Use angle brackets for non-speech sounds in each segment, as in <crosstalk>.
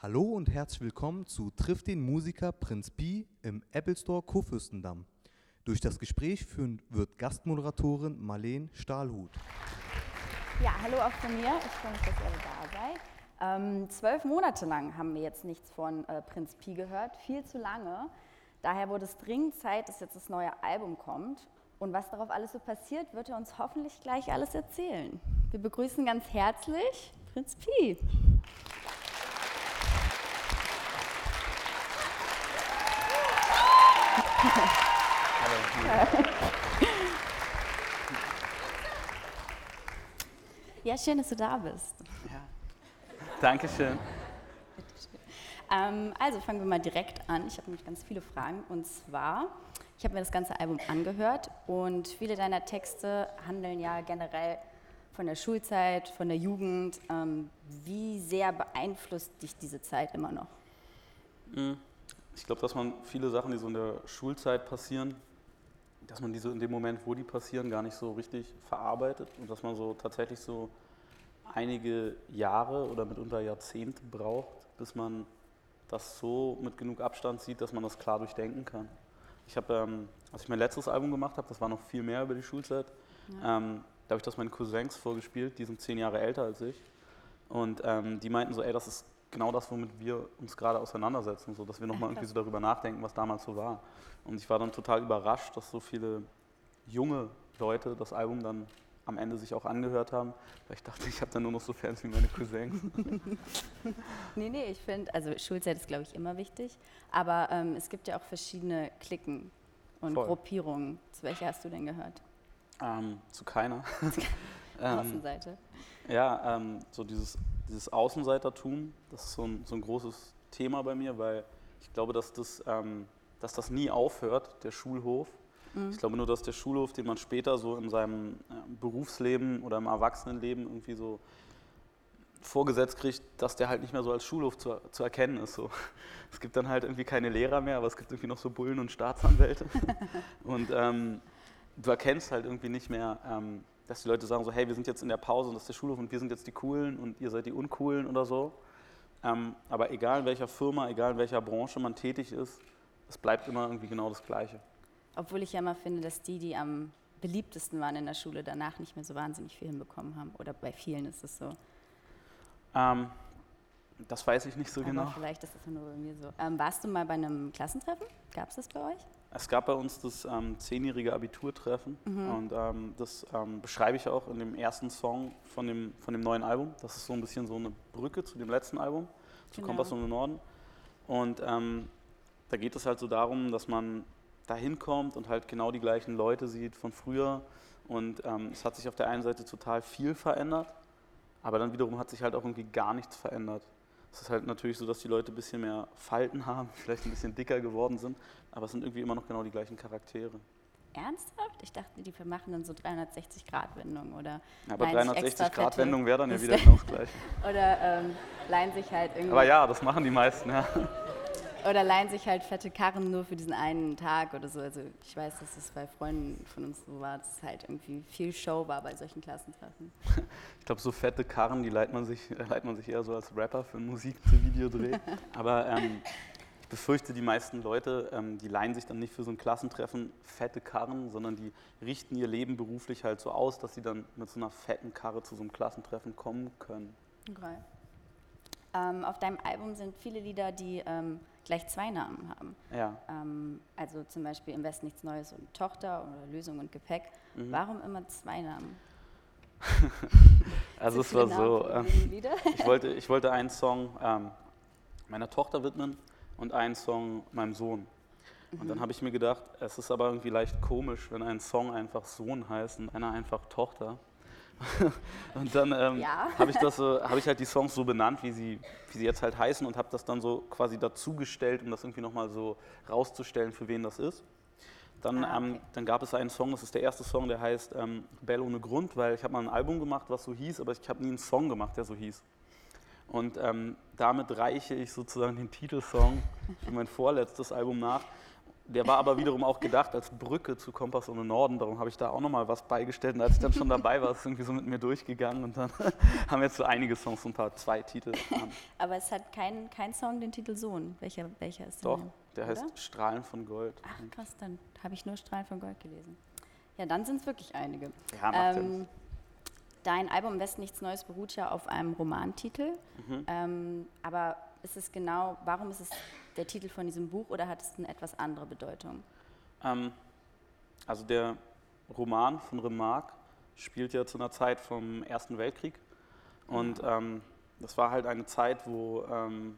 Hallo und herzlich willkommen zu Triff den Musiker Prinz Pi im Apple Store Kurfürstendamm. Durch das Gespräch führen wird Gastmoderatorin Marleen Stahlhut. Ja, hallo auch von mir. Ich freue mich, dass ihr da seid. Ähm, zwölf Monate lang haben wir jetzt nichts von äh, Prinz Pi gehört, viel zu lange. Daher wurde es dringend Zeit, dass jetzt das neue Album kommt. Und was darauf alles so passiert, wird er uns hoffentlich gleich alles erzählen. Wir begrüßen ganz herzlich Prinz Pi. Ja, schön, dass du da bist. Ja. Dankeschön. Ähm, also fangen wir mal direkt an. Ich habe nämlich ganz viele Fragen. Und zwar, ich habe mir das ganze Album angehört und viele deiner Texte handeln ja generell von der Schulzeit, von der Jugend. Ähm, wie sehr beeinflusst dich diese Zeit immer noch? Hm. Ich glaube, dass man viele Sachen, die so in der Schulzeit passieren, dass man diese in dem Moment, wo die passieren, gar nicht so richtig verarbeitet und dass man so tatsächlich so einige Jahre oder mitunter Jahrzehnte braucht, bis man das so mit genug Abstand sieht, dass man das klar durchdenken kann. Ich habe, ähm, als ich mein letztes Album gemacht habe, das war noch viel mehr über die Schulzeit, ja. ähm, da habe ich das meinen Cousins vorgespielt, die sind zehn Jahre älter als ich. Und ähm, die meinten so, ey, das ist genau das, womit wir uns gerade auseinandersetzen, so dass wir nochmal irgendwie so darüber nachdenken, was damals so war. Und ich war dann total überrascht, dass so viele junge Leute das Album dann am Ende sich auch angehört haben, weil ich dachte, ich habe dann nur noch so Fans wie meine Cousins. <laughs> nee, nee, ich finde, also Schulzeit ist, glaube ich, immer wichtig, aber ähm, es gibt ja auch verschiedene Klicken und Voll. Gruppierungen. Zu welcher hast du denn gehört? Ähm, zu keiner. <laughs> <laughs> Ähm, Außenseite. Ja, ähm, so dieses, dieses Außenseitertum, das ist so ein, so ein großes Thema bei mir, weil ich glaube, dass das, ähm, dass das nie aufhört, der Schulhof. Mhm. Ich glaube nur, dass der Schulhof, den man später so in seinem äh, Berufsleben oder im Erwachsenenleben irgendwie so vorgesetzt kriegt, dass der halt nicht mehr so als Schulhof zu, zu erkennen ist. So. <laughs> Es gibt dann halt irgendwie keine Lehrer mehr, aber es gibt irgendwie noch so Bullen und Staatsanwälte. <laughs> und ähm, du erkennst halt irgendwie nicht mehr, ähm, dass die Leute sagen so, hey, wir sind jetzt in der Pause und das ist der Schulhof und wir sind jetzt die Coolen und ihr seid die Uncoolen oder so. Ähm, aber egal in welcher Firma, egal in welcher Branche man tätig ist, es bleibt immer irgendwie genau das Gleiche. Obwohl ich ja immer finde, dass die, die am beliebtesten waren in der Schule, danach nicht mehr so wahnsinnig viel hinbekommen haben. Oder bei vielen ist es so. Ähm, das weiß ich nicht so Aber genau. Vielleicht ist das nur bei mir so. Ähm, warst du mal bei einem Klassentreffen? Gab es das bei euch? Es gab bei uns das ähm, zehnjährige Abiturtreffen mhm. und ähm, das ähm, beschreibe ich auch in dem ersten Song von dem, von dem neuen Album. Das ist so ein bisschen so eine Brücke zu dem letzten Album, zu genau. Kompass um den Norden. Und ähm, da geht es halt so darum, dass man da hinkommt und halt genau die gleichen Leute sieht von früher. Und ähm, es hat sich auf der einen Seite total viel verändert, aber dann wiederum hat sich halt auch irgendwie gar nichts verändert. Es ist halt natürlich so, dass die Leute ein bisschen mehr Falten haben, <laughs> vielleicht ein bisschen dicker geworden sind, aber es sind irgendwie immer noch genau die gleichen Charaktere. Ernsthaft? Ich dachte, die machen dann so 360-Grad-Wendungen oder. Ja, aber 360-Grad-Wendung wäre dann ja <laughs> wieder genau das Gleiche. oder ähm, leihen sich halt irgendwie. Aber ja, das machen die meisten, ja. Oder leihen sich halt fette Karren nur für diesen einen Tag oder so. Also ich weiß, dass es bei Freunden von uns so war, dass es halt irgendwie viel Show war bei solchen Klassentreffen. Ich glaube, so fette Karren, die leiht man, sich, <laughs> leiht man sich eher so als Rapper für Musik zu Videodreh. <laughs> Aber ähm, ich befürchte, die meisten Leute, ähm, die leihen sich dann nicht für so ein Klassentreffen fette Karren, sondern die richten ihr Leben beruflich halt so aus, dass sie dann mit so einer fetten Karre zu so einem Klassentreffen kommen können. Okay. Ähm, auf deinem Album sind viele Lieder, die ähm, gleich zwei Namen haben. Ja. Ähm, also zum Beispiel Im Westen nichts Neues und Tochter oder Lösung und Gepäck. Mhm. Warum immer zwei Namen? <laughs> also es war so, ähm, <laughs> ich, wollte, ich wollte einen Song ähm, meiner Tochter widmen und einen Song meinem Sohn. Und mhm. dann habe ich mir gedacht, es ist aber irgendwie leicht komisch, wenn ein Song einfach Sohn heißt und einer einfach Tochter. <laughs> und dann ähm, ja. habe ich, so, hab ich halt die Songs so benannt, wie sie, wie sie jetzt halt heißen und habe das dann so quasi dazugestellt, um das irgendwie nochmal so rauszustellen, für wen das ist. Dann, ah, ähm, okay. ähm, dann gab es einen Song, das ist der erste Song, der heißt ähm, Bell ohne Grund, weil ich habe mal ein Album gemacht, was so hieß, aber ich habe nie einen Song gemacht, der so hieß. Und ähm, damit reiche ich sozusagen den Titelsong für mein vorletztes Album nach. Der war aber wiederum auch gedacht als Brücke zu Kompass ohne Norden. Darum habe ich da auch nochmal was beigestellt. Und als ich dann schon dabei war, ist es irgendwie so mit mir durchgegangen. Und dann <laughs> haben wir jetzt so einige Songs, so ein paar, zwei Titel. <laughs> Aber es hat kein, kein Song den Titel Sohn. Welcher, welcher ist Doch, der Oder? heißt Strahlen von Gold. Ach krass, dann habe ich nur Strahlen von Gold gelesen. Ja, dann sind es wirklich einige. Ja, macht ähm, Dein Album Im Westen nichts Neues beruht ja auf einem Romantitel. Mhm. Ähm, aber ist es genau, warum ist es der Titel von diesem Buch oder hat es eine etwas andere Bedeutung? Ähm, also der Roman von Remarque spielt ja zu einer Zeit vom Ersten Weltkrieg. Und ähm, das war halt eine Zeit, wo ähm,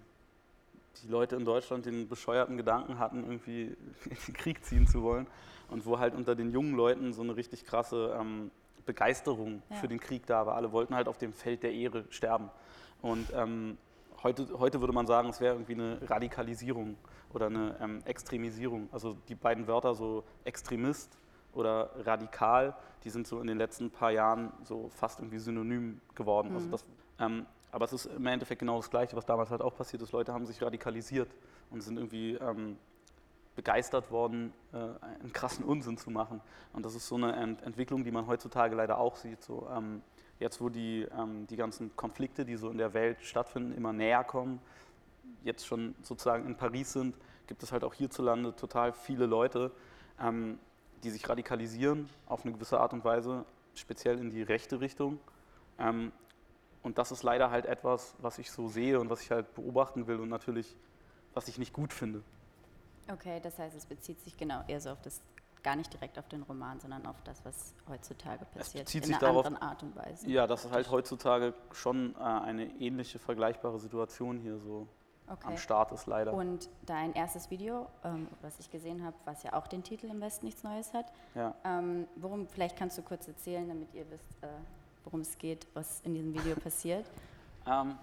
die Leute in Deutschland den bescheuerten Gedanken hatten, irgendwie <laughs> in den Krieg ziehen zu wollen. Und wo halt unter den jungen Leuten so eine richtig krasse ähm, Begeisterung ja. für den Krieg da war. Alle wollten halt auf dem Feld der Ehre sterben. Und ähm, heute, heute würde man sagen, es wäre irgendwie eine Radikalisierung oder eine ähm, Extremisierung. Also die beiden Wörter so Extremist oder radikal, die sind so in den letzten paar Jahren so fast irgendwie synonym geworden. Also mhm. Also das, ähm, aber es ist im Endeffekt genau das Gleiche, was damals halt auch passiert ist. Leute haben sich radikalisiert und sind irgendwie ähm, begeistert worden, äh, einen krassen Unsinn zu machen. Und das ist so eine Ent Entwicklung, die man heutzutage leider auch sieht. So, ähm, jetzt, wo die, ähm, die ganzen Konflikte, die so in der Welt stattfinden, immer näher kommen, jetzt schon sozusagen in Paris sind, gibt es halt auch hierzulande total viele Leute, ähm, die sich radikalisieren auf eine gewisse Art und Weise, speziell in die rechte Richtung. Ähm, und das ist leider halt etwas, was ich so sehe und was ich halt beobachten will und natürlich, was ich nicht gut finde. Okay, das heißt, es bezieht sich genau eher so auf das, gar nicht direkt auf den Roman, sondern auf das, was heutzutage passiert, es bezieht in einer darauf, anderen Art und Weise. Ja, das ist halt heutzutage schon äh, eine ähnliche, vergleichbare Situation hier so okay. am Start ist leider. Und dein erstes Video, ähm, was ich gesehen habe, was ja auch den Titel im Westen nichts Neues hat, ja. ähm, worum, vielleicht kannst du kurz erzählen, damit ihr wisst, äh, worum es geht, was in diesem Video passiert. Ähm,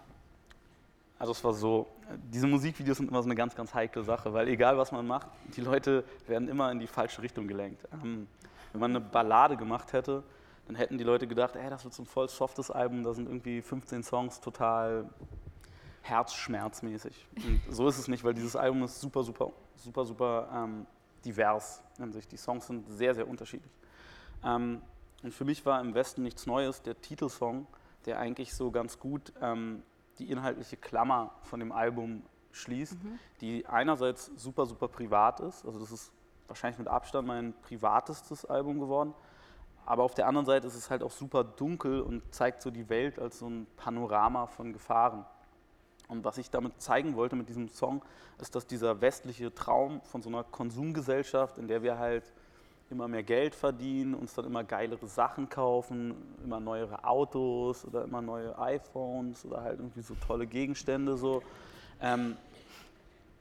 also es war so, diese Musikvideos sind immer so eine ganz, ganz heikle Sache, weil egal was man macht, die Leute werden immer in die falsche Richtung gelenkt. Ähm, wenn man eine Ballade gemacht hätte, dann hätten die Leute gedacht, ey, das wird so ein voll softes Album, da sind irgendwie 15 Songs total herzschmerzmäßig. Und so ist es nicht, weil dieses Album ist super, super, super, super ähm, divers in sich. Die Songs sind sehr, sehr unterschiedlich. Ähm, und für mich war im Westen nichts Neues der Titelsong, der eigentlich so ganz gut ähm, die inhaltliche Klammer von dem Album schließt, mhm. die einerseits super, super privat ist. Also das ist wahrscheinlich mit Abstand mein privatestes Album geworden. Aber auf der anderen Seite ist es halt auch super dunkel und zeigt so die Welt als so ein Panorama von Gefahren. Und was ich damit zeigen wollte mit diesem Song, ist, dass dieser westliche Traum von so einer Konsumgesellschaft, in der wir halt immer mehr Geld verdienen, uns dann immer geilere Sachen kaufen, immer neuere Autos oder immer neue iPhones oder halt irgendwie so tolle Gegenstände so. Ähm,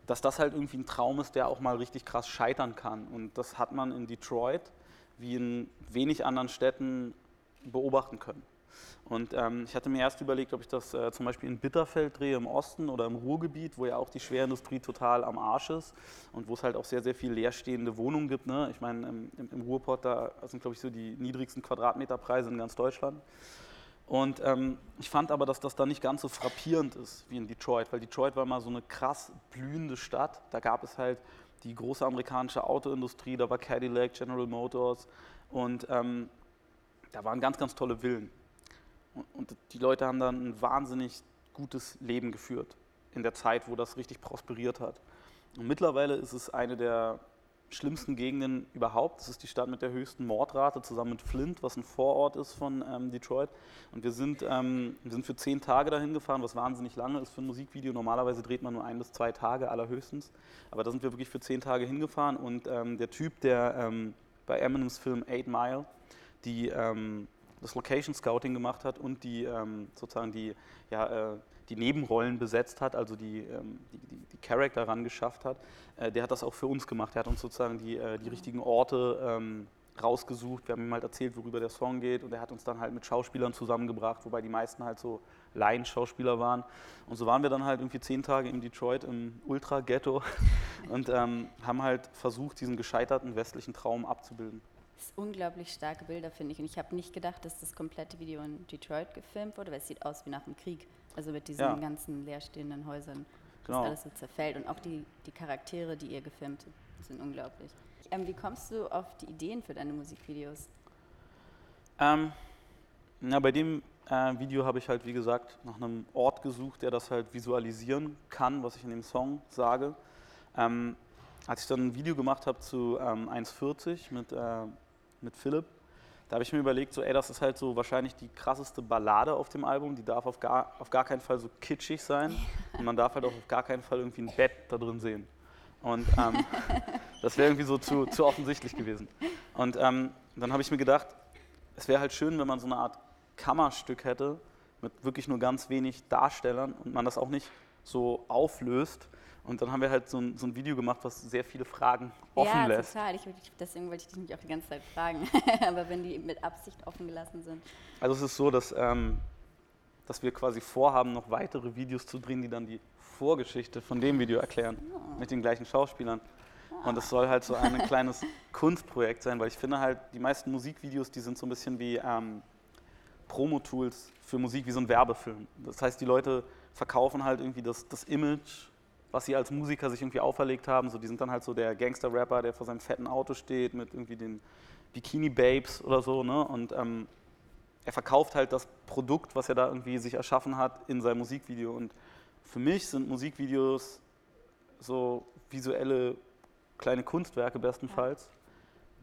dass das halt irgendwie ein Traum ist, der auch mal richtig krass scheitern kann. Und das hat man in Detroit wie in wenig anderen Städten beobachten können. Und ähm, ich hatte mir erst überlegt, ob ich das äh, zum Beispiel in Bitterfeld drehe im Osten oder im Ruhrgebiet, wo ja auch die Schwerindustrie total am Arsch ist und wo es halt auch sehr, sehr viel leerstehende Wohnungen gibt. Ne? Ich meine, im, im, Ruhrpott, da sind, glaube ich, so die niedrigsten Quadratmeterpreise in ganz Deutschland. Und ähm, ich fand aber, dass das da nicht ganz so frappierend ist wie in Detroit, weil Detroit war mal so eine krass blühende Stadt. Da gab es halt die große amerikanische Autoindustrie, da war Cadillac, General Motors und ähm, da waren ganz, ganz tolle Villen. Und die Leute haben dann ein wahnsinnig gutes Leben geführt in der Zeit, wo das richtig prosperiert hat. Und mittlerweile ist es eine der schlimmsten Gegenden überhaupt. Es ist die Stadt mit der höchsten Mordrate, zusammen mit Flint, was ein Vorort ist von ähm, Detroit. Und wir sind, ähm, wir sind für zehn Tage dahin gefahren, was wahnsinnig lange ist für ein Musikvideo. Normalerweise dreht man nur ein bis zwei Tage allerhöchstens. Aber da sind wir wirklich für zehn Tage hingefahren. Und ähm, der Typ, der ähm, bei Eminems Film Eight Mile die ähm, das Location Scouting gemacht hat und die ähm, sozusagen die, ja, äh, die Nebenrollen besetzt hat, also die, ähm, die, die, die Charakter ran geschafft hat, äh, der hat das auch für uns gemacht. Er hat uns sozusagen die, äh, die richtigen Orte ähm, rausgesucht. Wir haben ihm halt erzählt, worüber der Song geht und er hat uns dann halt mit Schauspielern zusammengebracht, wobei die meisten halt so Laienschauspieler waren. Und so waren wir dann halt irgendwie zehn Tage in Detroit im Ultra-Ghetto <laughs> und ähm, haben halt versucht, diesen gescheiterten westlichen Traum abzubilden. Das sind unglaublich starke Bilder, finde ich. Und ich habe nicht gedacht, dass das komplette Video in Detroit gefilmt wurde, weil es sieht aus wie nach dem Krieg. Also mit diesen ja. ganzen leerstehenden Häusern, genau. alles so zerfällt. Und auch die, die Charaktere, die ihr gefilmt sind unglaublich. Ähm, wie kommst du auf die Ideen für deine Musikvideos? Ähm, na, bei dem äh, Video habe ich halt, wie gesagt, nach einem Ort gesucht, der das halt visualisieren kann, was ich in dem Song sage. Ähm, als ich dann ein Video gemacht habe zu ähm, 1,40 mit, äh, mit Philipp, da habe ich mir überlegt, so, ey, das ist halt so wahrscheinlich die krasseste Ballade auf dem Album. Die darf auf gar, auf gar keinen Fall so kitschig sein. Und man darf halt auch auf gar keinen Fall irgendwie ein Bett da drin sehen. Und ähm, <laughs> das wäre irgendwie so zu, zu offensichtlich gewesen. Und ähm, dann habe ich mir gedacht, es wäre halt schön, wenn man so eine Art Kammerstück hätte mit wirklich nur ganz wenig Darstellern und man das auch nicht so auflöst. Und dann haben wir halt so ein, so ein Video gemacht, was sehr viele Fragen offen ja, lässt. total. Ich, deswegen wollte ich dich nämlich auch die ganze Zeit fragen. <laughs> Aber wenn die mit Absicht offen gelassen sind. Also es ist so, dass, ähm, dass wir quasi vorhaben, noch weitere Videos zu drehen, die dann die Vorgeschichte von dem Video erklären, Oh. mit den gleichen Schauspielern. Und es soll halt so ein <laughs> kleines Kunstprojekt sein, weil ich finde halt, die meisten Musikvideos, die sind so ein bisschen wie ähm, Promo-Tools für Musik, wie so ein Werbefilm. Das heißt, die Leute verkaufen halt irgendwie das, das Image, was sie als Musiker sich irgendwie auferlegt haben. So, die sind dann halt so der Gangster-Rapper, der vor seinem fetten Auto steht mit irgendwie den Bikini-Babes oder so. Ne? Und ähm, er verkauft halt das Produkt, was er da irgendwie sich erschaffen hat, in seinem Musikvideo. Und für mich sind Musikvideos so visuelle kleine Kunstwerke bestenfalls,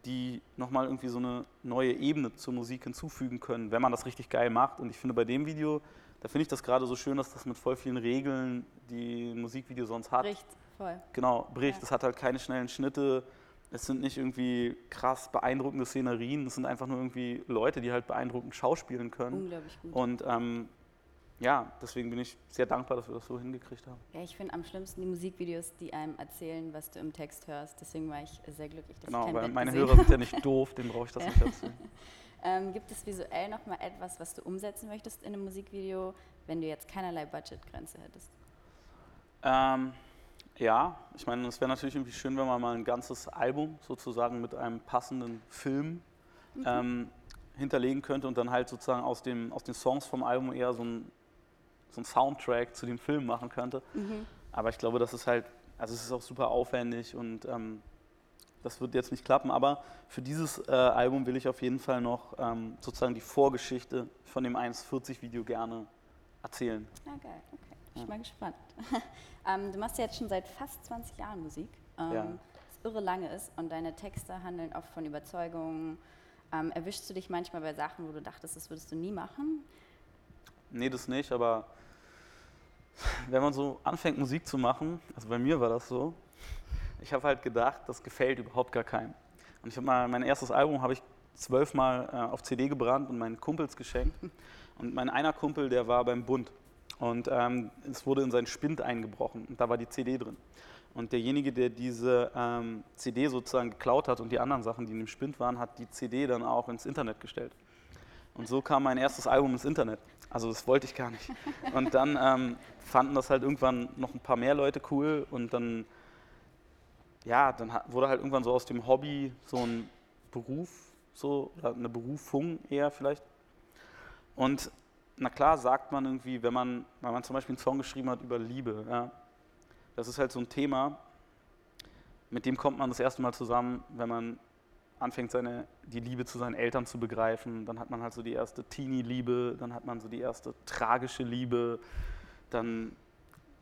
die nochmal irgendwie so eine neue Ebene zur Musik hinzufügen können, wenn man das richtig geil macht. Und ich finde bei dem Video, da finde ich das gerade so schön, dass das mit voll vielen Regeln, die ein Musikvideo sonst hat, Bricht voll. genau, bricht. Ja. Es hat halt keine schnellen Schnitte. Es sind nicht irgendwie krass beeindruckende Szenerien. Es sind einfach nur irgendwie Leute, die halt beeindruckend schauspielen können. Unglaublich gut. Und ähm, ja, deswegen bin ich sehr dankbar, dass wir das so hingekriegt haben. Ja, ich finde am schlimmsten die Musikvideos, die einem erzählen, was du im Text hörst. Deswegen war ich sehr glücklich, dass ich Genau, kein weil Bett meine Hörer sind ja nicht doof, denen brauche ich das <laughs> Ja. nicht erzählen. Ähm, gibt es visuell noch mal etwas, was du umsetzen möchtest in einem Musikvideo, wenn du jetzt keinerlei Budgetgrenze hättest? Ähm, ja, ich meine, es wäre natürlich irgendwie schön, wenn man mal ein ganzes Album sozusagen mit einem passenden Film ähm, hinterlegen könnte und dann halt sozusagen aus, dem, aus den Songs vom Album eher so ein, so ein Soundtrack zu dem Film machen könnte. Aber ich glaube, das ist halt, also es ist auch super aufwendig und ähm, das wird jetzt nicht klappen. Aber für dieses äh, Album will ich auf jeden Fall noch ähm, sozusagen die Vorgeschichte von dem 1,40-Video gerne erzählen. Ja, geil. Okay, bin ich mal gespannt. <laughs> ähm, du machst ja jetzt schon seit fast 20 Jahren Musik, ähm, Ja. was irre lange ist und deine Texte handeln oft von Überzeugungen. Ähm, erwischst du dich manchmal bei Sachen, wo du dachtest, das würdest du nie machen? Nee, das nicht, aber wenn man so anfängt, Musik zu machen, also bei mir war das so, ich habe halt gedacht, das gefällt überhaupt gar keinem. Und ich habe mal, mein erstes Album habe ich zwölfmal äh, auf CD gebrannt und meinen Kumpels geschenkt. Und mein einer Kumpel, der war beim Bund. Und ähm, es wurde in seinen Spind eingebrochen und da war die CD drin. Und derjenige, der diese ähm, CD sozusagen geklaut hat und die anderen Sachen, die in dem Spind waren, hat die CD dann auch ins Internet gestellt. Und so kam mein erstes Album ins Internet. Also das wollte ich gar nicht. Und dann ähm, fanden das halt irgendwann noch ein paar mehr Leute cool und dann, ja, dann wurde halt irgendwann so aus dem Hobby so ein Beruf, so, eine Berufung eher vielleicht. Und na klar sagt man irgendwie, wenn man, wenn man zum Beispiel einen Song geschrieben hat über Liebe, ja, das ist halt so ein Thema, mit dem kommt man das erste Mal zusammen, wenn man anfängt, seine, die Liebe zu seinen Eltern zu begreifen. Dann hat man halt so die erste Teenie-Liebe, dann hat man so die erste tragische Liebe, dann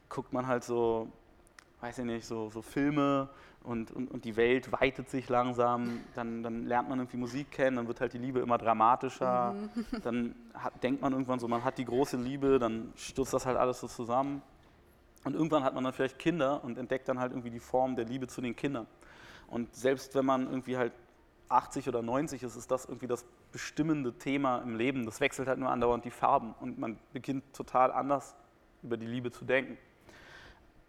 guckt man halt so, weiß ich nicht, so, so Filme und, und, und die Welt weitet sich langsam, dann, dann lernt man irgendwie Musik kennen, dann wird halt die Liebe immer dramatischer, dann hat, denkt man irgendwann so, man hat die große Liebe, dann stürzt das halt alles so zusammen. Und irgendwann hat man dann vielleicht Kinder und entdeckt dann halt irgendwie die Form der Liebe zu den Kindern. Und selbst wenn man irgendwie halt 80 oder 90 ist, ist das irgendwie das bestimmende Thema im Leben. Das wechselt halt nur andauernd die Farben und man beginnt total anders über die Liebe zu denken.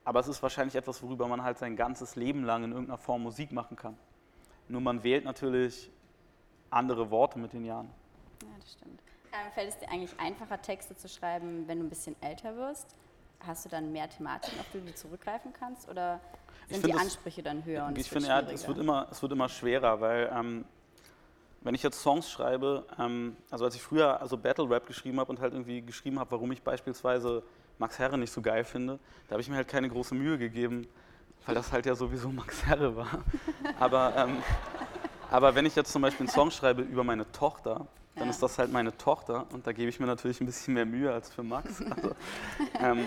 Aber es ist wahrscheinlich etwas, worüber man halt sein ganzes Leben lang in irgendeiner Form Musik machen kann. Nur man wählt natürlich andere Worte mit den Jahren. Ja, das stimmt. Ähm, fällt es dir eigentlich einfacher, Texte zu schreiben, wenn du ein bisschen älter wirst? Hast du dann mehr Thematiken, auf die du zurückgreifen kannst? Oder sind die finde es- Ansprüche dann höher und ich finde, ja, es wird, immer, es wird immer schwerer, weil ähm, wenn ich jetzt Songs schreibe, ähm, also als ich früher also Battle Rap geschrieben habe und halt irgendwie geschrieben habe, warum ich beispielsweise Max Herre nicht so geil finde, da habe ich mir halt keine große Mühe gegeben, weil das halt ja sowieso <laughs> Max Herre war. Aber, ähm, aber wenn ich jetzt zum Beispiel einen Song schreibe über meine Tochter, dann Ja. ist das halt meine Tochter und da gebe ich mir natürlich ein bisschen mehr Mühe als für Max. Also, ähm,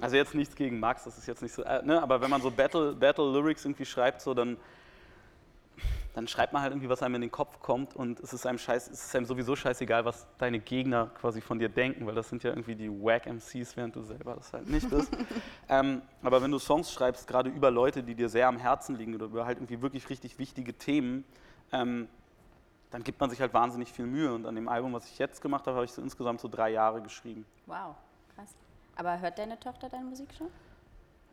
also jetzt nichts gegen Max, das ist jetzt nicht so, äh, ne, aber wenn man so Battle, Battle Lyrics irgendwie schreibt, so dann, dann schreibt man halt irgendwie, was einem in den Kopf kommt und es ist einem scheiß, es ist einem sowieso scheißegal, was deine Gegner quasi von dir denken, weil das sind ja irgendwie die Wack MCs, während du selber das halt nicht bist. <laughs> ähm, aber wenn du Songs schreibst, gerade über Leute, die dir sehr am Herzen liegen oder über halt irgendwie wirklich richtig wichtige Themen, ähm, dann gibt man sich halt wahnsinnig viel Mühe. Und an dem Album, was ich jetzt gemacht habe, habe ich so insgesamt so drei Jahre geschrieben. Wow. Aber hört deine Tochter deine Musik schon?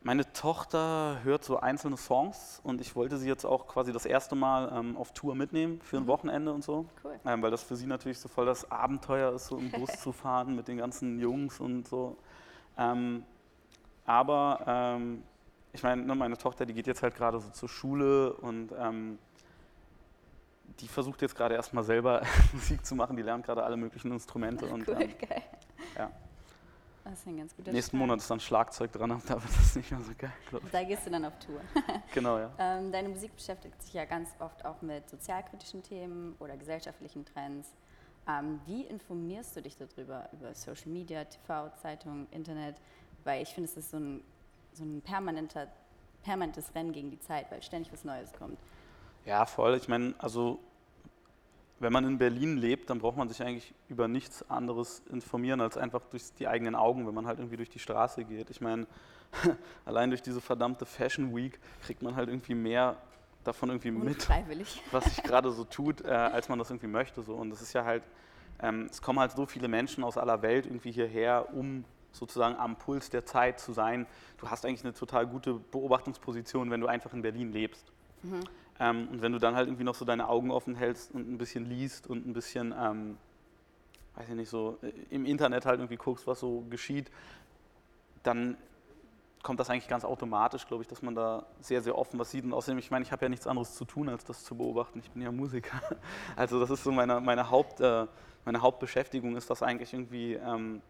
Meine Tochter hört so einzelne Songs und ich wollte sie jetzt auch quasi das erste Mal ähm, auf Tour mitnehmen für ein Wochenende und so. Cool. Ähm, weil das für sie natürlich so voll das Abenteuer ist, so im <laughs> Bus zu fahren mit den ganzen Jungs und so. Ähm, aber ähm, ich meine, ne, meine Tochter, die geht jetzt halt gerade so zur Schule und ähm, die versucht jetzt gerade erstmal selber <laughs> Musik zu machen. Die lernt gerade alle möglichen Instrumente und Cool, ähm, geil. ja. Das ist ein ganz guter nächsten. Monat ist dann Schlagzeug dran, aber da wird das nicht mehr so geil, Da gehst du dann auf Tour. <laughs> Genau, ja. Ähm, deine Musik beschäftigt sich ja ganz oft auch mit sozialkritischen Themen oder gesellschaftlichen Trends. Ähm, wie informierst du dich darüber, über Social Media, TV, Zeitung, Internet? Weil ich finde, es ist so ein, so ein permanenter, permanentes Rennen gegen die Zeit, weil ständig was Neues kommt. Ja, voll. Ich meine, also wenn man in Berlin lebt, dann braucht man sich eigentlich über nichts anderes informieren als einfach durch die eigenen Augen, wenn man halt irgendwie durch die Straße geht. Ich meine, <laughs> allein durch diese verdammte Fashion Week kriegt man halt irgendwie mehr davon irgendwie mit, <laughs> was sich gerade so tut, äh, als man das irgendwie möchte. So. Und das ist ja halt, ähm, es kommen halt so viele Menschen aus aller Welt irgendwie hierher, um sozusagen am Puls der Zeit zu sein. Du hast eigentlich eine total gute Beobachtungsposition, wenn du einfach in Berlin lebst. Ähm, und wenn du dann halt irgendwie noch so deine Augen offen hältst und ein bisschen liest und ein bisschen, ähm, weiß ich nicht, so äh, im Internet halt irgendwie guckst, was so geschieht, dann kommt das eigentlich ganz automatisch, glaube ich, dass man da sehr, sehr offen was sieht. Und außerdem, ich meine, ich habe ja nichts anderes zu tun, als das zu beobachten. Ich bin ja Musiker. <laughs> Also das ist so meine, meine, Haupt, äh, meine Hauptbeschäftigung, ist das eigentlich irgendwie ähm,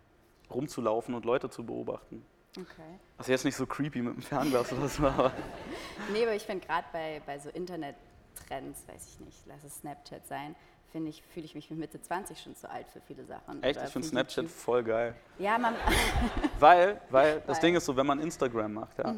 rumzulaufen und Leute zu beobachten. Okay. Also jetzt nicht so creepy mit dem Fernglas oder so, aber <laughs> Nee, aber ich finde gerade bei, bei so Internet-Trends, weiß ich nicht, lass es Snapchat sein, finde ich, fühle ich mich mit Mitte 20 schon zu alt für viele Sachen. echt, Oder ich finde Snapchat voll geil. Ja, man, Weil, weil das Weil- Mhm. Ding ist so, wenn man Instagram macht, ja.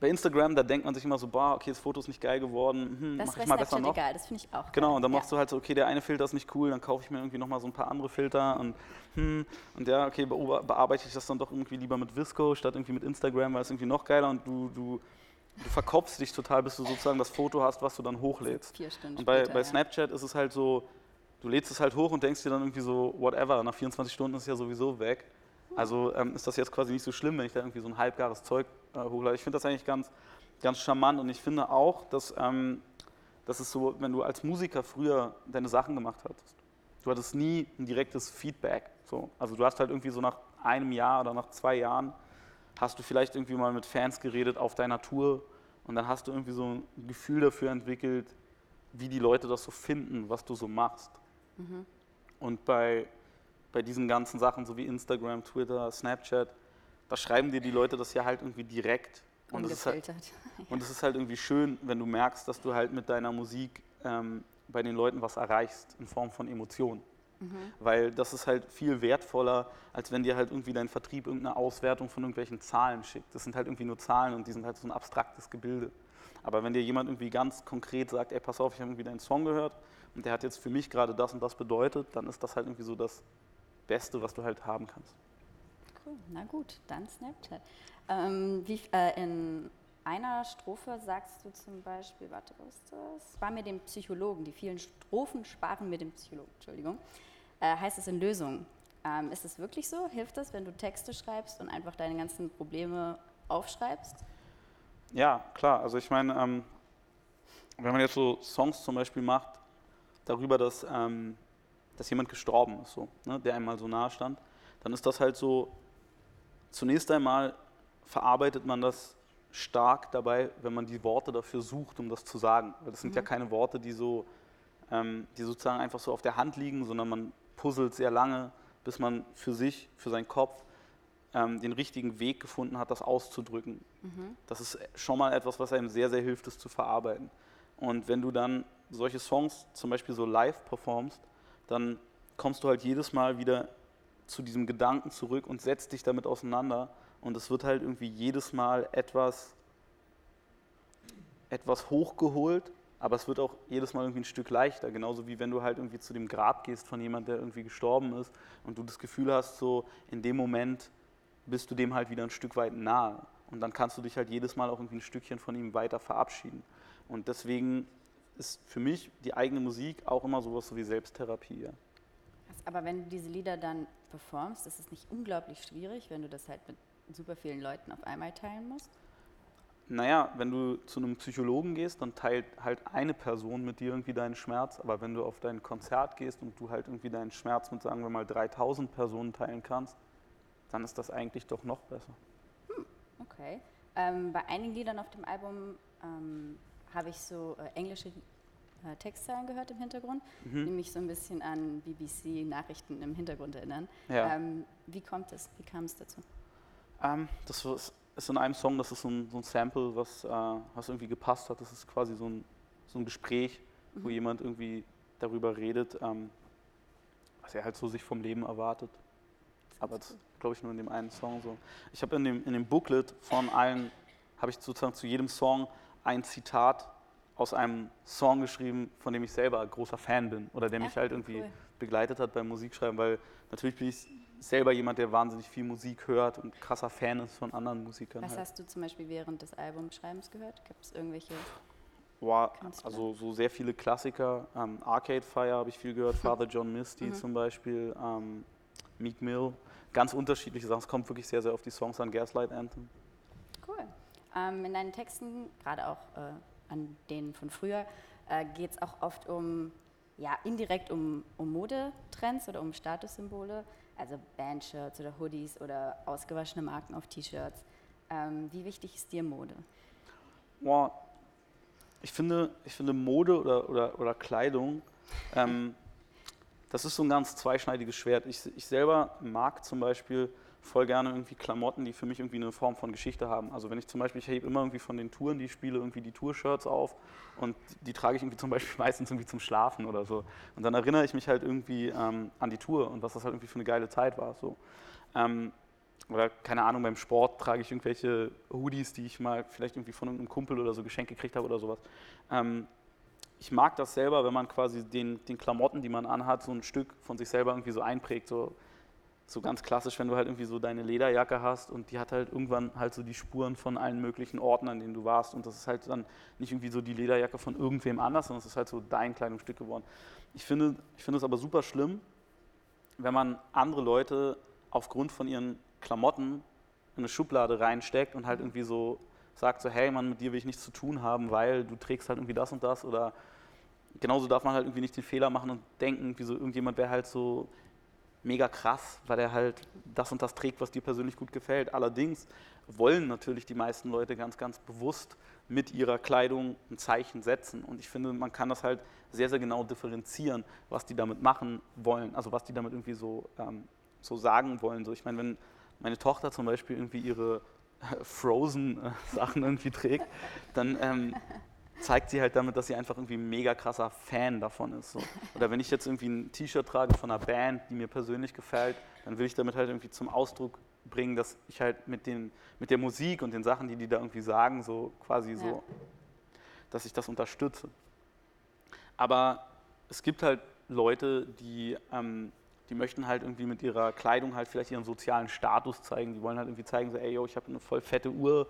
Bei Instagram, da denkt man sich immer so, boah, okay, das Foto ist nicht geil geworden, hm, das mach ich mal besser noch. egal, das finde ich auch Genau, geil. und dann ja. machst du halt so, okay, der eine Filter ist nicht cool, dann kaufe ich mir irgendwie nochmal so ein paar andere Filter und hm, und ja, okay, bearbeite ich das dann doch irgendwie lieber mit Visco statt irgendwie mit Instagram, weil es irgendwie noch geiler und du, du, du verkopfst dich total, bis du sozusagen das Foto hast, was du dann hochlädst. Vier Stunden Und bei, später, bei ja. Snapchat ist es halt so, du lädst es halt hoch und denkst dir dann irgendwie so, whatever, nach 24 Stunden ist es ja sowieso weg. Also ähm, ist das jetzt quasi nicht so schlimm, wenn ich da irgendwie so ein halbgares Zeug äh, hochlade. Ich finde das eigentlich ganz, ganz charmant und ich finde auch, dass ähm, das ist so, wenn du als Musiker früher deine Sachen gemacht hattest, du hattest nie ein direktes Feedback. So. Also du hast halt irgendwie so nach einem Jahr oder nach zwei Jahren hast du vielleicht irgendwie mal mit Fans geredet auf deiner Tour und dann hast du irgendwie so ein Gefühl dafür entwickelt, wie die Leute das so finden, was du so machst. Und bei, bei diesen ganzen Sachen, so wie Instagram, Twitter, Snapchat, da schreiben dir die Leute das ja halt irgendwie direkt. Und es ist halt, es <laughs> ist halt irgendwie schön, wenn du merkst, dass du halt mit deiner Musik ähm, bei den Leuten was erreichst in Form von Emotionen. Weil das ist halt viel wertvoller, als wenn dir halt irgendwie dein Vertrieb irgendeine Auswertung von irgendwelchen Zahlen schickt. Das sind halt irgendwie nur Zahlen und die sind halt so ein abstraktes Gebilde. Aber wenn dir jemand irgendwie ganz konkret sagt, ey, pass auf, ich habe irgendwie deinen Song gehört und der hat jetzt für mich gerade das und das bedeutet, dann ist das halt irgendwie so das Beste, was du halt haben kannst. Cool, na gut, dann Snapchat. Ähm, wie, äh, in einer Strophe sagst du zum Beispiel, warte, was ist das? Spar mir den Psychologen, die vielen Strophen sparen mir den Psychologen, Entschuldigung. Äh, heißt es in Lösungen. Ähm, ist es wirklich so? Hilft das, wenn du Texte schreibst und einfach deine ganzen Probleme aufschreibst? Ja, klar. Also ich meine, ähm, wenn man jetzt so Songs zum Beispiel macht, darüber, dass, ähm, dass jemand gestorben ist, so, ne, der einem mal so nahe stand, dann ist das halt so, zunächst einmal verarbeitet man das stark dabei, wenn man die Worte dafür sucht, um das zu sagen. Weil das sind ja keine Worte, die so, ähm, die sozusagen einfach so auf der Hand liegen, sondern man puzzelt sehr lange, bis man für sich, für seinen Kopf ähm, den richtigen Weg gefunden hat, das auszudrücken. Mhm. Das ist schon mal etwas, was einem sehr, sehr hilft, es zu verarbeiten. Und wenn du dann solche Songs zum Beispiel so live performst, dann kommst du halt jedes Mal wieder zu diesem Gedanken zurück und setzt dich damit auseinander. Und es wird halt irgendwie jedes Mal etwas, etwas hochgeholt, aber es wird auch jedes Mal irgendwie ein Stück leichter. Genauso wie wenn du halt irgendwie zu dem Grab gehst von jemandem, der irgendwie gestorben ist und du das Gefühl hast, so in dem Moment bist du dem halt wieder ein Stück weit nahe. Und dann kannst du dich halt jedes Mal auch irgendwie ein Stückchen von ihm weiter verabschieden. Und deswegen ist für mich die eigene Musik auch immer sowas so wie Selbsttherapie. Ja. Aber wenn du diese Lieder dann performst, ist es nicht unglaublich schwierig, wenn du das halt mit super vielen Leuten auf einmal teilen musst? Naja, wenn du zu einem Psychologen gehst, dann teilt halt eine Person mit dir irgendwie deinen Schmerz. Aber wenn du auf dein Konzert gehst und du halt irgendwie deinen Schmerz mit, sagen wir mal, 3000 Personen teilen kannst, dann ist das eigentlich doch noch besser. Hm, okay. Ähm, bei einigen Liedern auf dem Album ähm, habe ich so äh, englische äh, Textzeilen gehört im Hintergrund, mhm. die mich so ein bisschen an BBC-Nachrichten im Hintergrund erinnern. Ja. Ähm, wie kommt es? Wie kam es dazu? Ähm, das ist in einem Song, das ist so ein, so ein Sample, was, äh, was irgendwie gepasst hat. Das ist quasi so ein, so ein Gespräch, mhm. wo jemand irgendwie darüber redet, ähm, was er halt so sich vom Leben erwartet. Aber das glaube ich nur in dem einen Song so. Ich habe in dem, in dem Booklet von allen, habe ich sozusagen zu jedem Song ein Zitat aus einem Song geschrieben, von dem ich selber großer Fan bin oder der mich halt irgendwie cool. begleitet hat beim Musikschreiben, weil natürlich bin ich selber jemand, der wahnsinnig viel Musik hört und krasser Fan ist von anderen Musikern. Was halt. hast du zum Beispiel während des Albumschreibens gehört? Gibt es irgendwelche? Boah, also so sehr viele Klassiker. Ähm, Arcade Fire habe ich viel gehört, <laughs> Father John Misty mhm. zum Beispiel, ähm, Meek Mill. Ganz unterschiedliche Sachen. Es kommt wirklich sehr, sehr auf die Songs an. Gaslight Anthem. Ähm, in deinen Texten, gerade auch äh, an denen von früher, äh, geht es auch oft um, ja, indirekt um, um Modetrends oder um Statussymbole, also Bandshirts oder Hoodies oder ausgewaschene Marken auf T-Shirts. Ähm, wie wichtig ist dir Mode? Boah, ich finde, ich finde Mode oder, oder, oder Kleidung, ähm, das ist so ein ganz zweischneidiges Schwert. Ich, ich selber mag zum Beispiel voll gerne irgendwie Klamotten, die für mich irgendwie eine Form von Geschichte haben. Also wenn ich zum Beispiel, ich hebe immer irgendwie von den Touren, die ich spiele, irgendwie die Tour-Shirts auf und die trage ich irgendwie zum Beispiel <laughs> meistens irgendwie zum Schlafen oder so. Und dann erinnere ich mich halt irgendwie ähm, an die Tour und was das halt irgendwie für eine geile Zeit war. So. Ähm, oder keine Ahnung, beim Sport trage ich irgendwelche Hoodies, die ich mal vielleicht irgendwie von irgendeinem Kumpel oder so geschenkt gekriegt habe oder sowas. Ähm, ich mag das selber, wenn man quasi den, den Klamotten, die man anhat, so ein Stück von sich selber irgendwie so einprägt. So, so ganz klassisch, wenn du halt irgendwie so deine Lederjacke hast und die hat halt irgendwann halt so die Spuren von allen möglichen Orten, an denen du warst. Und das ist halt dann nicht irgendwie so die Lederjacke von irgendwem anders, sondern es ist halt so dein Kleidungsstück geworden. Ich finde, ich finde es aber super schlimm, wenn man andere Leute aufgrund von ihren Klamotten in eine Schublade reinsteckt und halt irgendwie so sagt so, hey Mann, mit dir will ich nichts zu tun haben, weil du trägst halt irgendwie das und das oder genauso darf man halt irgendwie nicht den Fehler machen und denken, wie so irgendjemand wäre halt so mega krass, weil er halt das und das trägt, was dir persönlich gut gefällt. Allerdings wollen natürlich die meisten Leute ganz, ganz bewusst mit ihrer Kleidung ein Zeichen setzen. Und ich finde, man kann das halt sehr, sehr genau differenzieren, was die damit machen wollen, also was die damit irgendwie so, ähm, so sagen wollen. So, ich meine, wenn meine Tochter zum Beispiel irgendwie ihre <laughs> Frozen-Sachen irgendwie trägt, dann ähm, zeigt sie halt damit, dass sie einfach irgendwie ein mega krasser Fan davon ist. So. Oder wenn ich jetzt irgendwie ein T-Shirt trage von einer Band, die mir persönlich gefällt, dann will ich damit halt irgendwie zum Ausdruck bringen, dass ich halt mit, den, mit der Musik und den Sachen, die die da irgendwie sagen, so quasi ja. so, dass ich das unterstütze. Aber es gibt halt Leute, die, ähm, die möchten halt irgendwie mit ihrer Kleidung halt vielleicht ihren sozialen Status zeigen. Die wollen halt irgendwie zeigen, so, ey, yo, ich habe eine voll fette Uhr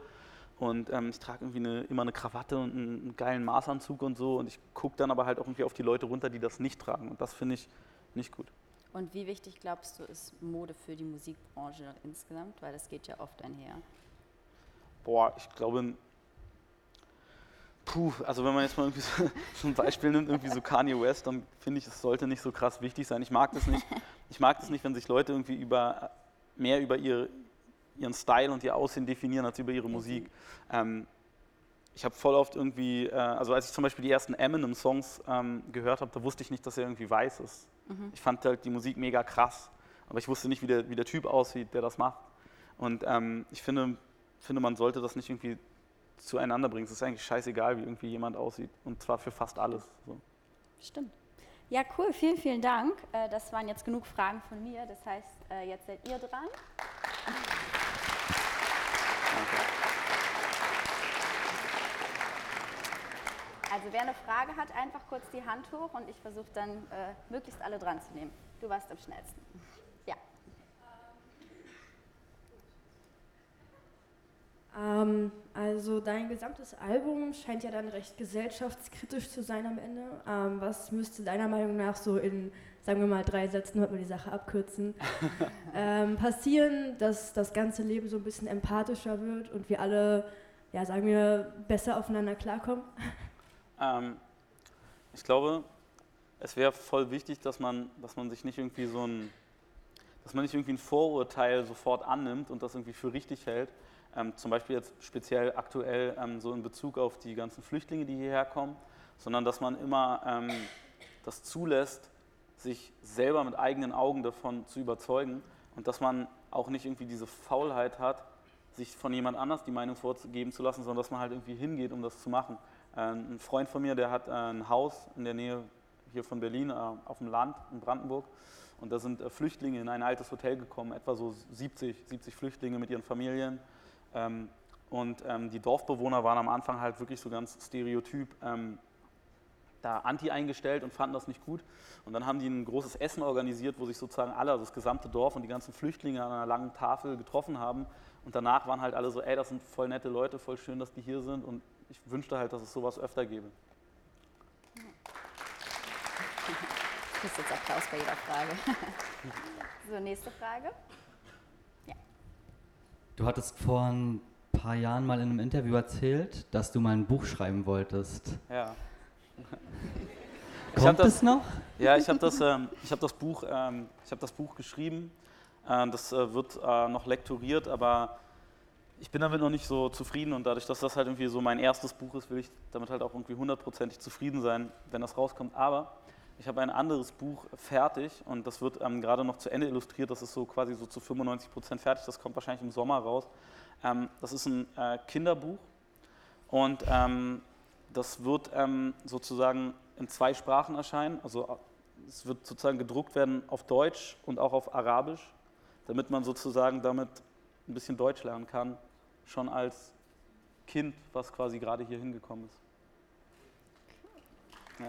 und ähm, ich trage irgendwie eine, immer eine Krawatte und einen, einen geilen Maßanzug und so. Und ich gucke dann aber halt auch irgendwie auf die Leute runter, die das nicht tragen. Und das finde ich nicht gut. Und wie wichtig glaubst du, ist Mode für die Musikbranche insgesamt? Weil das geht ja oft einher. Boah, ich glaube, puh, also wenn man jetzt mal irgendwie so, <laughs> so ein Beispiel nimmt, irgendwie so Kanye West, dann finde ich, es sollte nicht so krass wichtig sein. Ich mag das nicht. Ich mag das nicht, wenn sich Leute irgendwie über mehr über ihre, ihren Style und ihr Aussehen definieren als über ihre Musik. Ähm, ich habe voll oft irgendwie, äh, also als ich zum Beispiel die ersten Eminem-Songs ähm, gehört habe, da wusste ich nicht, dass er irgendwie weiß ist. Mhm. Ich fand halt die Musik mega krass, aber ich wusste nicht, wie der, wie der Typ aussieht, der das macht. Und ähm, ich finde, finde, man sollte das nicht irgendwie zueinander bringen. Es ist eigentlich scheißegal, wie irgendwie jemand aussieht. Und zwar für fast alles. So. Stimmt. Ja, cool. Vielen, vielen Dank. Äh, das waren jetzt genug Fragen von mir. Das heißt, äh, jetzt seid ihr dran. Danke. Also wer eine Frage hat, einfach kurz die Hand hoch und ich versuche dann äh, möglichst alle dran zu nehmen. Du warst am schnellsten. Ja. Ähm, also dein gesamtes Album scheint ja dann recht gesellschaftskritisch zu sein am Ende. Ähm, was müsste deiner Meinung nach so in, sagen wir mal, drei Sätzen, wird man die Sache abkürzen, <laughs> ähm, passieren, dass das ganze Leben so ein bisschen empathischer wird und wir alle, ja, sagen wir, besser aufeinander klarkommen? Ähm, ich glaube, es wäre voll wichtig, dass man, dass man sich nicht irgendwie so ein, dass man nicht irgendwie ein Vorurteil sofort annimmt und das irgendwie für richtig hält. Ähm, zum Beispiel jetzt speziell aktuell ähm, so in Bezug auf die ganzen Flüchtlinge, die hierher kommen, sondern dass man immer ähm, das zulässt, sich selber mit eigenen Augen davon zu überzeugen und dass man auch nicht irgendwie diese Faulheit hat, sich von jemand anders die Meinung vorzugeben zu lassen, sondern dass man halt irgendwie hingeht, um das zu machen. Ähm, ein Freund von mir, der hat äh, ein Haus in der Nähe hier von Berlin äh, auf dem Land in Brandenburg und da sind äh, Flüchtlinge in ein altes Hotel gekommen, etwa so 70, 70 Flüchtlinge mit ihren Familien. Ähm, und ähm, die Dorfbewohner waren am Anfang halt wirklich so ganz stereotyp da anti eingestellt und fanden das nicht gut. Und dann haben die ein großes Essen organisiert, wo sich sozusagen alle, also das gesamte Dorf und die ganzen Flüchtlinge an einer langen Tafel getroffen haben. Und danach waren halt alle so, ey, das sind voll nette Leute, voll schön, dass die hier sind. Und ich wünschte halt, dass es sowas öfter gäbe. Ich kriegst jetzt Applaus bei jeder Frage. <laughs> so, nächste Frage. Du hattest vor ein paar Jahren mal in einem Interview erzählt, dass du mal ein Buch schreiben wolltest. Ja. Kommt das- es noch? Ja, ich habe das, ähm, ich hab das, Buch, ähm, ich hab das Buch geschrieben. Ähm, das äh, wird äh, noch lektoriert, aber ich bin damit noch nicht so zufrieden und dadurch, dass das halt irgendwie so mein erstes Buch ist, will ich damit halt auch irgendwie hundertprozentig zufrieden sein, wenn das rauskommt. Aber ich habe ein anderes Buch fertig und das wird ähm, gerade noch zu Ende illustriert. Das ist so quasi so zu 95 Prozent fertig. Das kommt wahrscheinlich im Sommer raus. Ähm, das ist ein äh, Kinderbuch und ähm, das wird ähm, sozusagen in zwei Sprachen erscheinen. Also äh, es wird sozusagen gedruckt werden auf Deutsch und auch auf Arabisch, damit man sozusagen damit ein bisschen Deutsch lernen kann, schon als Kind, was quasi gerade hier hingekommen ist. Ja.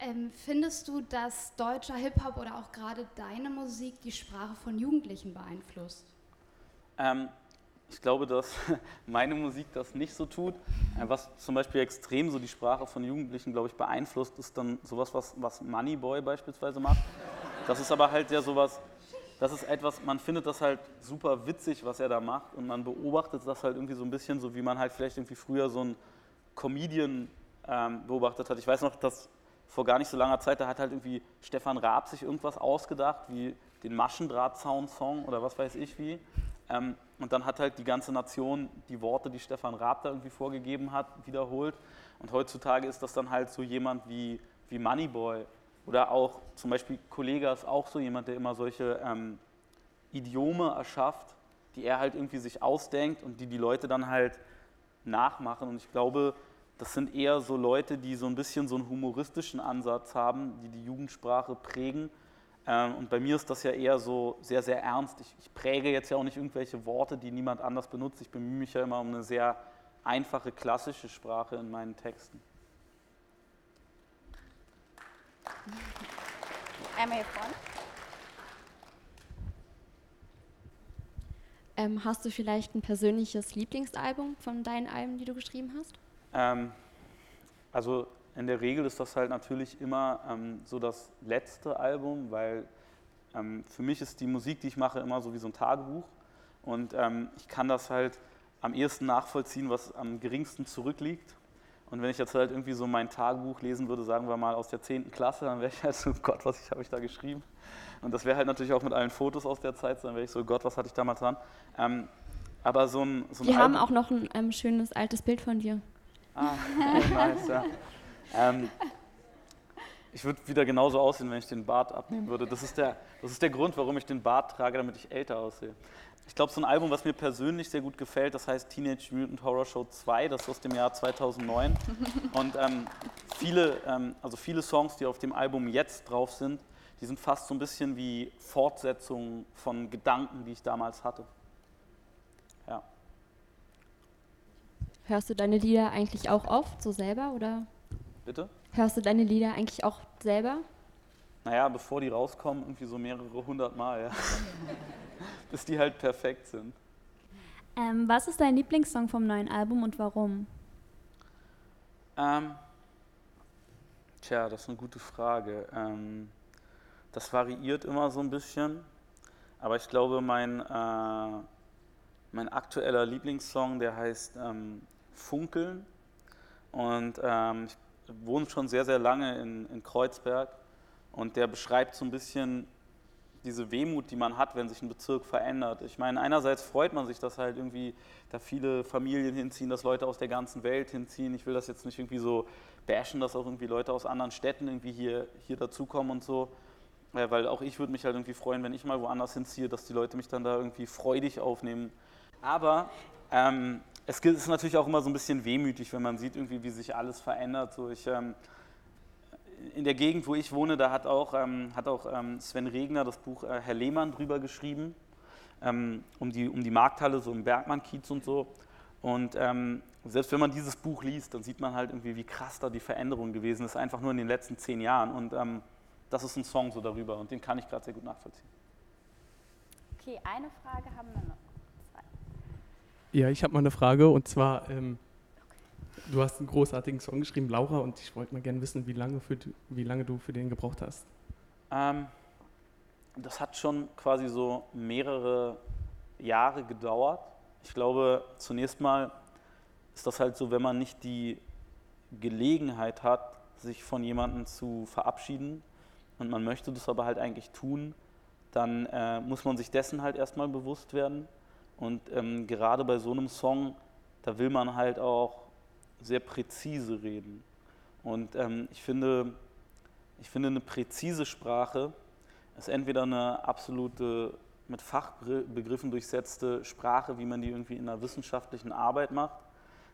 Ähm, findest du, dass deutscher Hip-Hop oder auch gerade deine Musik die Sprache von Jugendlichen beeinflusst? Ähm, ich glaube, dass <laughs> meine Musik das nicht so tut. Äh, Was zum Beispiel extrem so die Sprache von Jugendlichen, glaube ich, beeinflusst, ist dann sowas, was, was Moneyboy beispielsweise macht. Das ist aber halt ja sowas, das ist etwas, man findet das halt super witzig, was er da macht und man beobachtet das halt irgendwie so ein bisschen so, wie man halt vielleicht irgendwie früher so einen Comedian ähm, beobachtet hat. Ich weiß noch, dass vor gar nicht so langer Zeit, da hat halt irgendwie Stefan Raab sich irgendwas ausgedacht, wie den Maschendrahtzaun-Song oder was weiß ich wie. Ähm, und dann hat halt die ganze Nation die Worte, die Stefan Raab da irgendwie vorgegeben hat, wiederholt. Und heutzutage ist das dann halt so jemand wie, wie Moneyboy oder auch zum Beispiel Kollega ist auch so jemand, der immer solche ähm, Idiome erschafft, die er halt irgendwie sich ausdenkt und die die Leute dann halt nachmachen. Und ich glaube, das sind eher so Leute, die so ein bisschen so einen humoristischen Ansatz haben, die die Jugendsprache prägen. Ähm, und bei mir ist das ja eher so sehr, sehr ernst. Ich, ich präge jetzt ja auch nicht irgendwelche Worte, die niemand anders benutzt. Ich bemühe mich ja immer um eine sehr einfache, klassische Sprache in meinen Texten. Einmal hier vorne. Ähm, hast du vielleicht ein persönliches Lieblingsalbum von deinen Alben, die du geschrieben hast? Ähm, also in der Regel ist das halt natürlich immer ähm, so das letzte Album, weil ähm, für mich ist die Musik, die ich mache, immer so wie so ein Tagebuch. Und ähm, ich kann das halt am ehesten nachvollziehen, was am geringsten zurückliegt. Und wenn ich jetzt halt irgendwie so mein Tagebuch lesen würde, sagen wir mal aus der 10. Klasse, dann wäre ich halt so, <laughs> Gott, was habe ich da geschrieben? Und das wäre halt natürlich auch mit allen Fotos aus der Zeit, dann wäre ich so, Gott, was hatte ich damals dran? Ähm, aber so ein, so ein Wir haben Album- auch noch ein ähm, schönes altes Bild von dir. Ah, <laughs> okay, nice, ja. Ähm, Ich würde wieder genauso aussehen, wenn ich den Bart abnehmen würde. Das ist, der, das ist der Grund, warum ich den Bart trage, damit ich älter aussehe. Ich glaube, so ein Album, was mir persönlich sehr gut gefällt, das heißt Teenage Mutant Horror Show 2, das ist aus dem Jahr 2009. Und ähm, viele, ähm, also viele Songs, die auf dem Album jetzt drauf sind, die sind fast so ein bisschen wie Fortsetzungen von Gedanken, die ich damals hatte. Ja. Hörst du deine Lieder eigentlich auch oft so selber oder Bitte? hörst du deine Lieder eigentlich auch selber? Naja, bevor die rauskommen, irgendwie so mehrere hundert Mal, ja. <laughs> Bis die halt perfekt sind. Ähm, was ist dein Lieblingssong vom neuen Album und warum? Ähm, tja, das ist eine gute Frage. Ähm, das variiert immer so ein bisschen, aber ich glaube, mein, äh, mein aktueller Lieblingssong, der heißt ähm, Funkeln. Und ähm, ich wohne schon sehr, sehr lange in, in Kreuzberg und der beschreibt so ein bisschen diese Wehmut, die man hat, wenn sich ein Bezirk verändert. Ich meine, einerseits freut man sich, dass halt irgendwie da viele Familien hinziehen, dass Leute aus der ganzen Welt hinziehen. Ich will das jetzt nicht irgendwie so bashen, dass auch irgendwie Leute aus anderen Städten irgendwie hier, hier dazukommen und so. Ja, weil auch ich würde mich halt irgendwie freuen, wenn ich mal woanders hinziehe, dass die Leute mich dann da irgendwie freudig aufnehmen. Aber ähm, es ist natürlich auch immer so ein bisschen wehmütig, wenn man sieht, irgendwie, wie sich alles verändert. So ich, ähm, in der Gegend, wo ich wohne, da hat auch, ähm, hat auch ähm, Sven Regner das Buch äh, Herr Lehmann drüber geschrieben, ähm, um, die, um die Markthalle, so im Bergmann-Kiez und so. Und ähm, selbst wenn man dieses Buch liest, dann sieht man halt irgendwie, wie krass da die Veränderung gewesen ist, einfach nur in den letzten zehn Jahren. Und ähm, das ist ein Song so darüber und den kann ich gerade sehr gut nachvollziehen. Okay, eine Frage haben wir noch. Ja, ich habe mal eine Frage und zwar, ähm, du hast einen großartigen Song geschrieben, Laura, und ich wollte mal gerne wissen, wie lange, für, wie lange du für den gebraucht hast. Ähm, das hat schon quasi so mehrere Jahre gedauert. Ich glaube, zunächst mal ist das halt so, wenn man nicht die Gelegenheit hat, sich von jemandem zu verabschieden und man möchte das aber halt eigentlich tun, dann äh, muss man sich dessen halt erstmal bewusst werden. Und ähm, gerade bei so einem Song, da will man halt auch sehr präzise reden. Und ähm, ich, finde, ich finde, eine präzise Sprache ist entweder eine absolute mit Fachbegriffen durchsetzte Sprache, wie man die irgendwie in einer wissenschaftlichen Arbeit macht.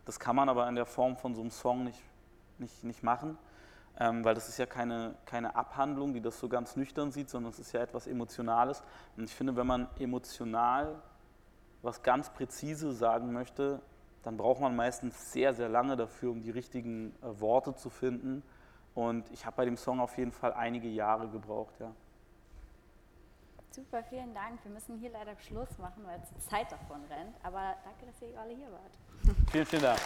Das kann man aber in der Form von so einem Song nicht, nicht, nicht machen, ähm, weil das ist ja keine, keine Abhandlung, die das so ganz nüchtern sieht, sondern es ist ja etwas Emotionales. Und ich finde, wenn man emotional was ganz präzise sagen möchte, dann braucht man meistens sehr, sehr lange dafür, um die richtigen äh, Worte zu finden. Und ich habe bei dem Song auf jeden Fall einige Jahre gebraucht, ja. Super, vielen Dank. Wir müssen hier leider Schluss machen, weil die Zeit davon rennt. Aber danke, dass ihr alle hier wart. Vielen, vielen Dank.